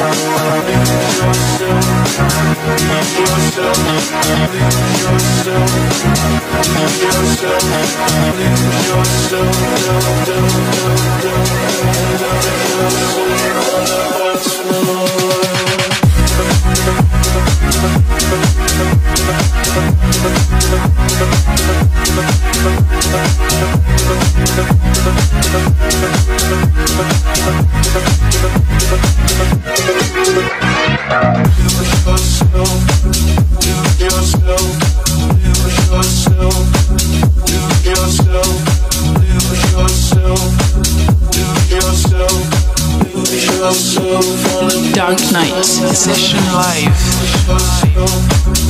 yourself, Dark Knight Session Live.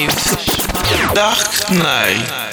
Live. Dark Knight.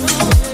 Uh-huh.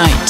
Knight.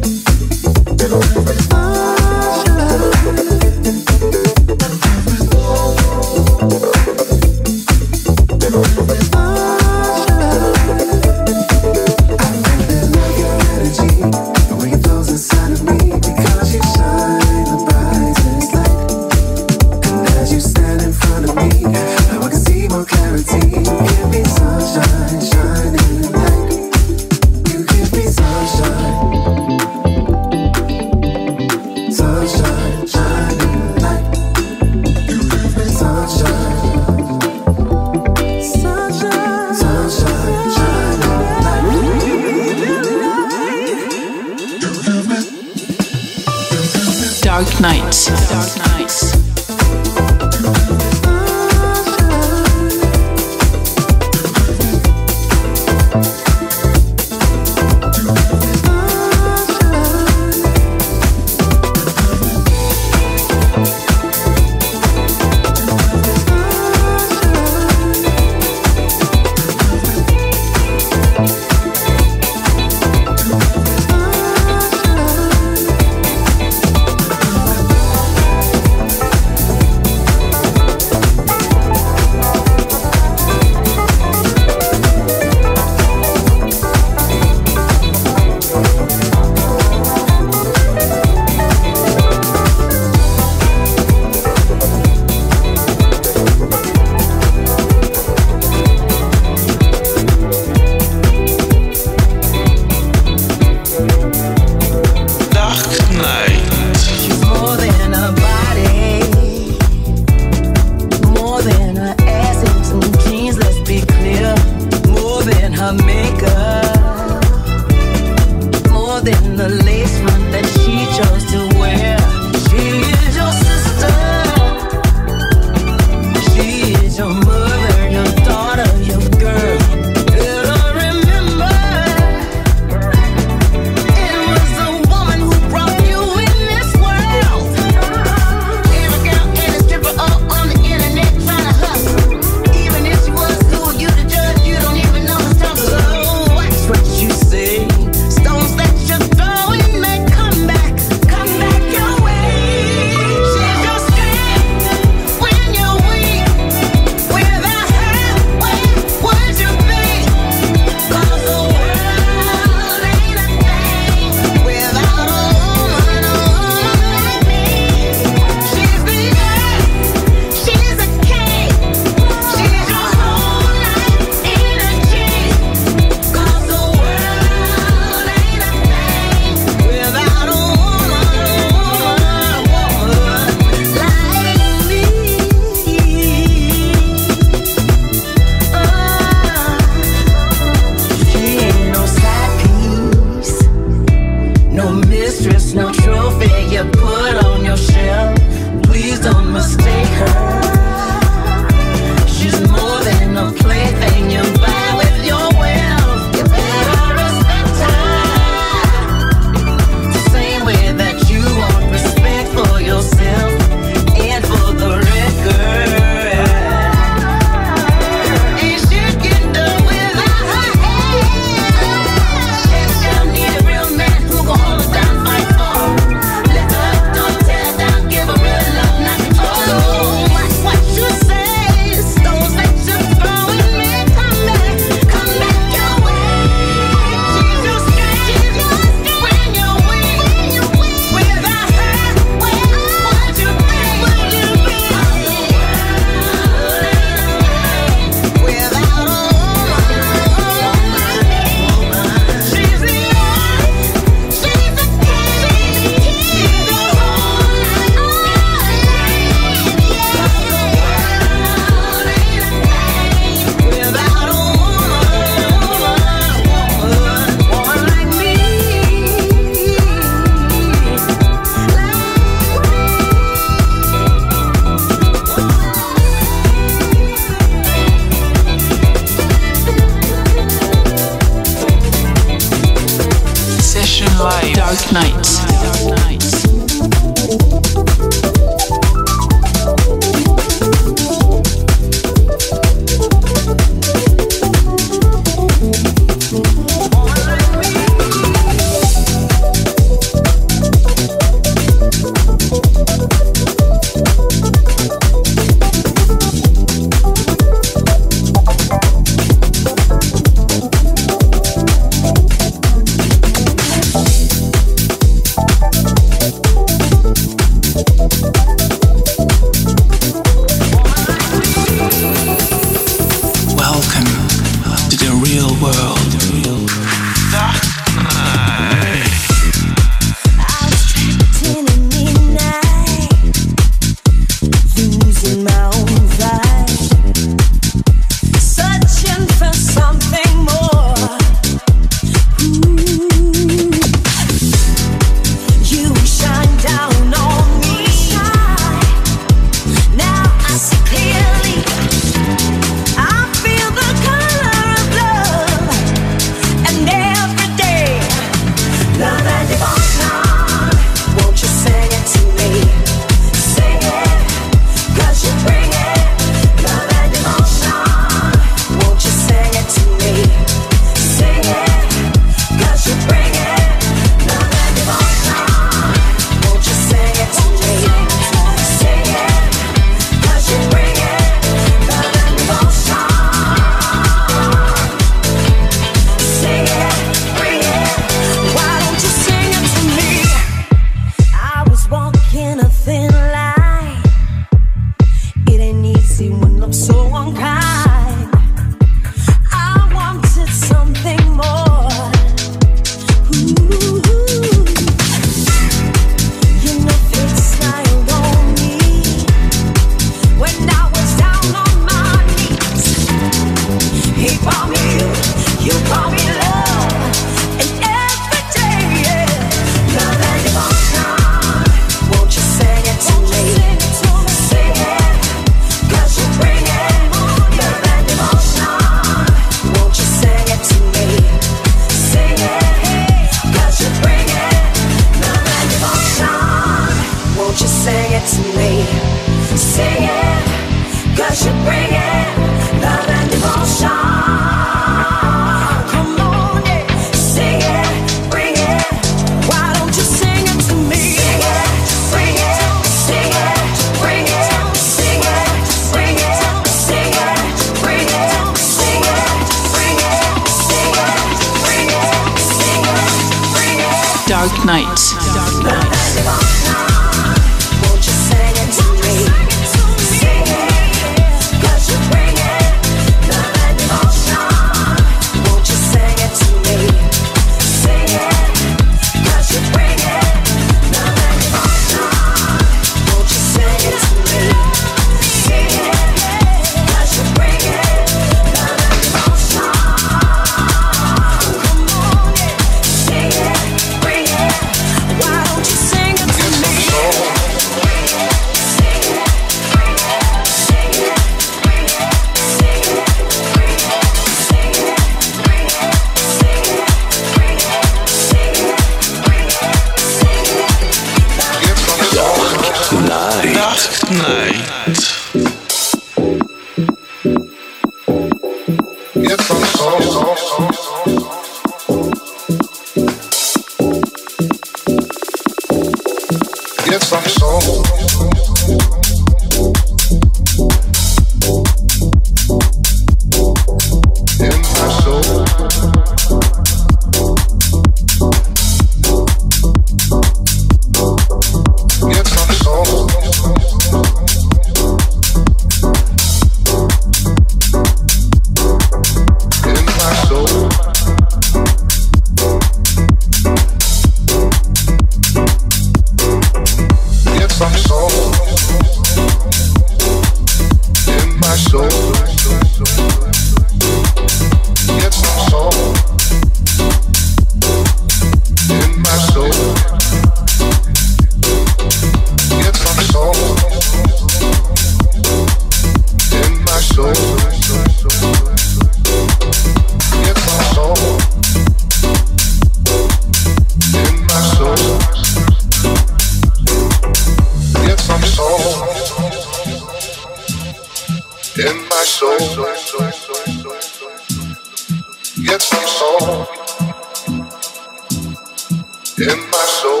In my soul.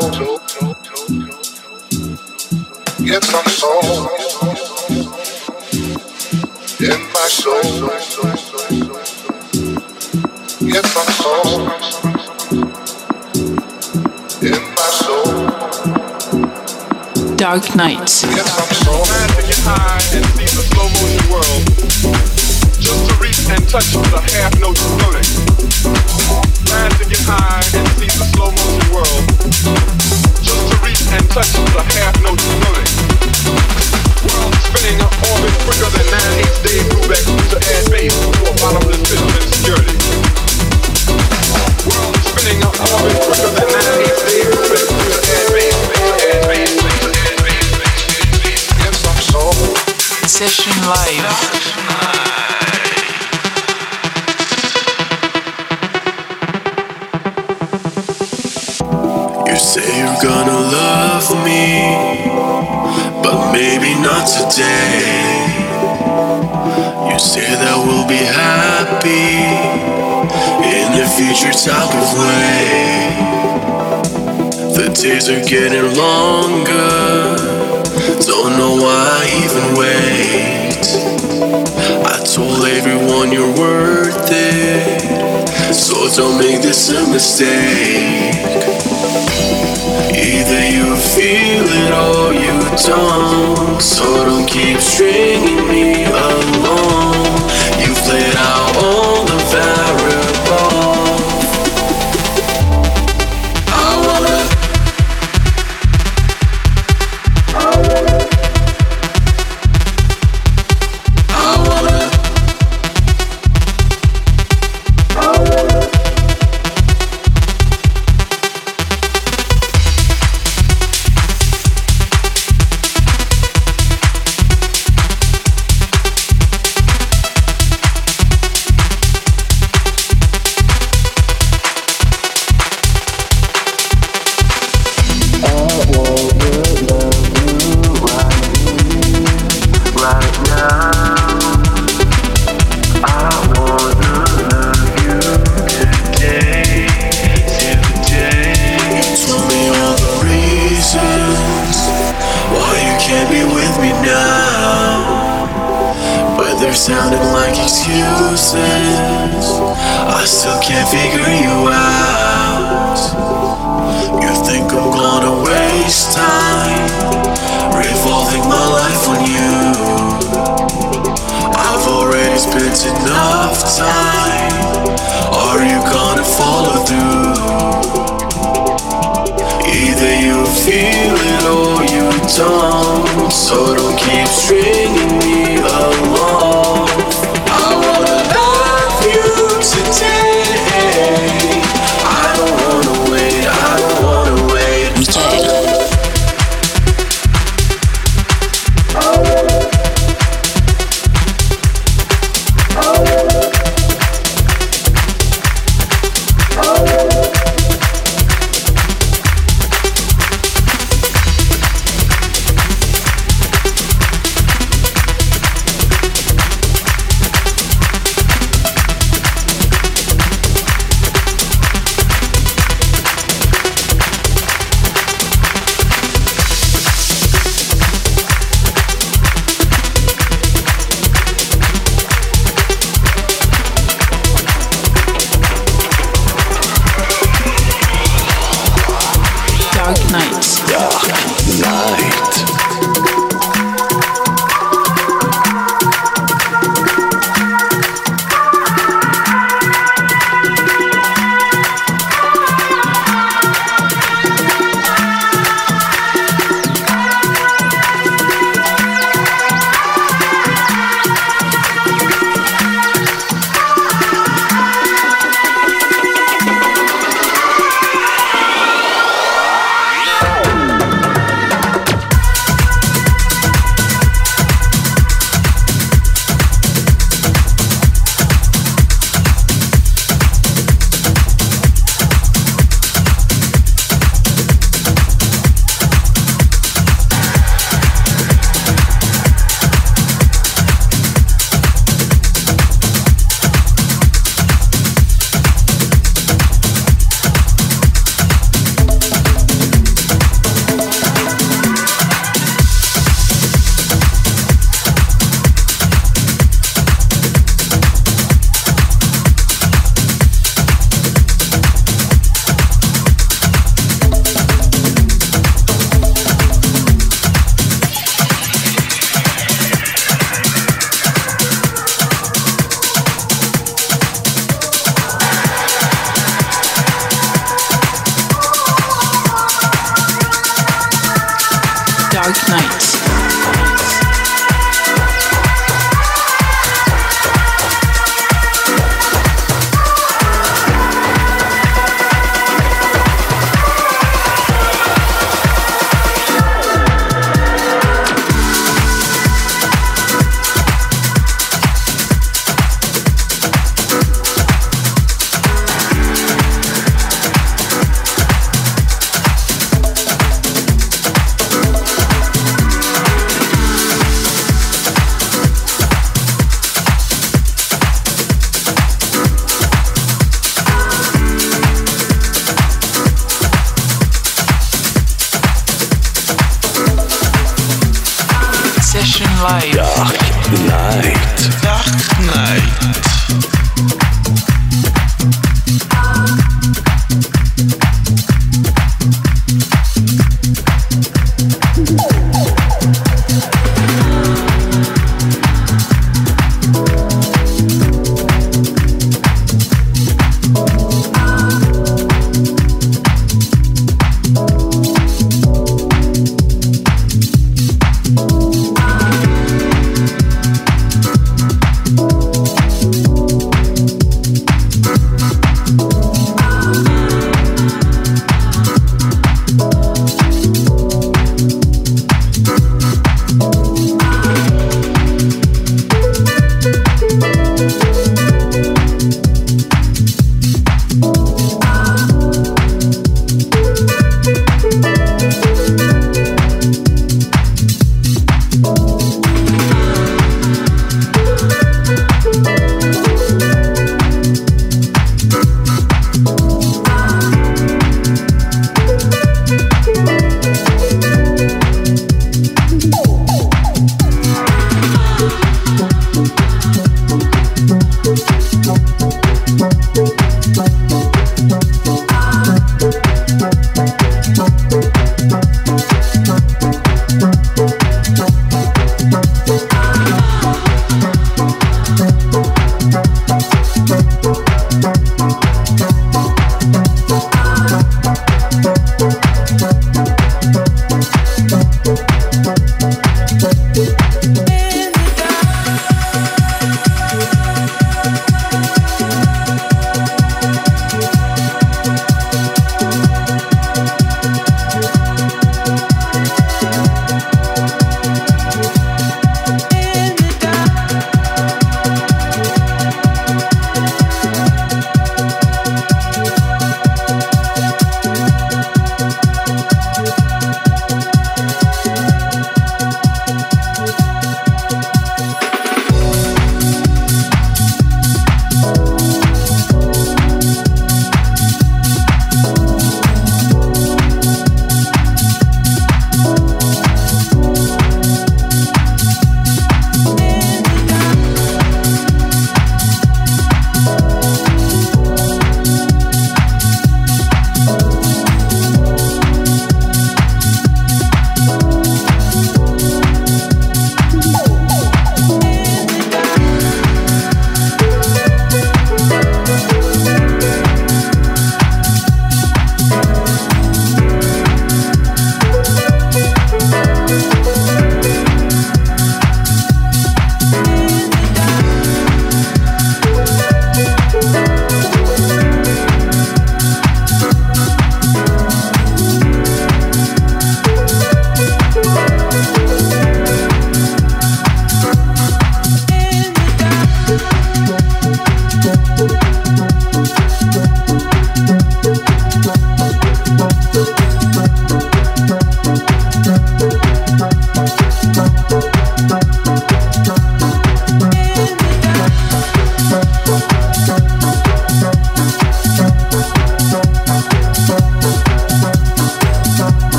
Get some soul in my soul. Get some soul in my soul. Dark Nights. Get some soul. to get high and see the slow motion world. Just to reach and touch the half note floating. And the half note floating. World spinning an orbit quicker than 9 8 days. Move to add base for a bottomless pit of. World spinning quicker than 9 8 days. Move back to add base, add base, add base, add base. Get some soul. Session Live. Say you're gonna love me, but maybe not today. You say that we'll be happy in the future type of way. The days are getting longer, don't know why I even wait. I told everyone you're worth it, so don't make this a mistake. Either you feel it or you don't. So don't keep stringing me along. You've played out all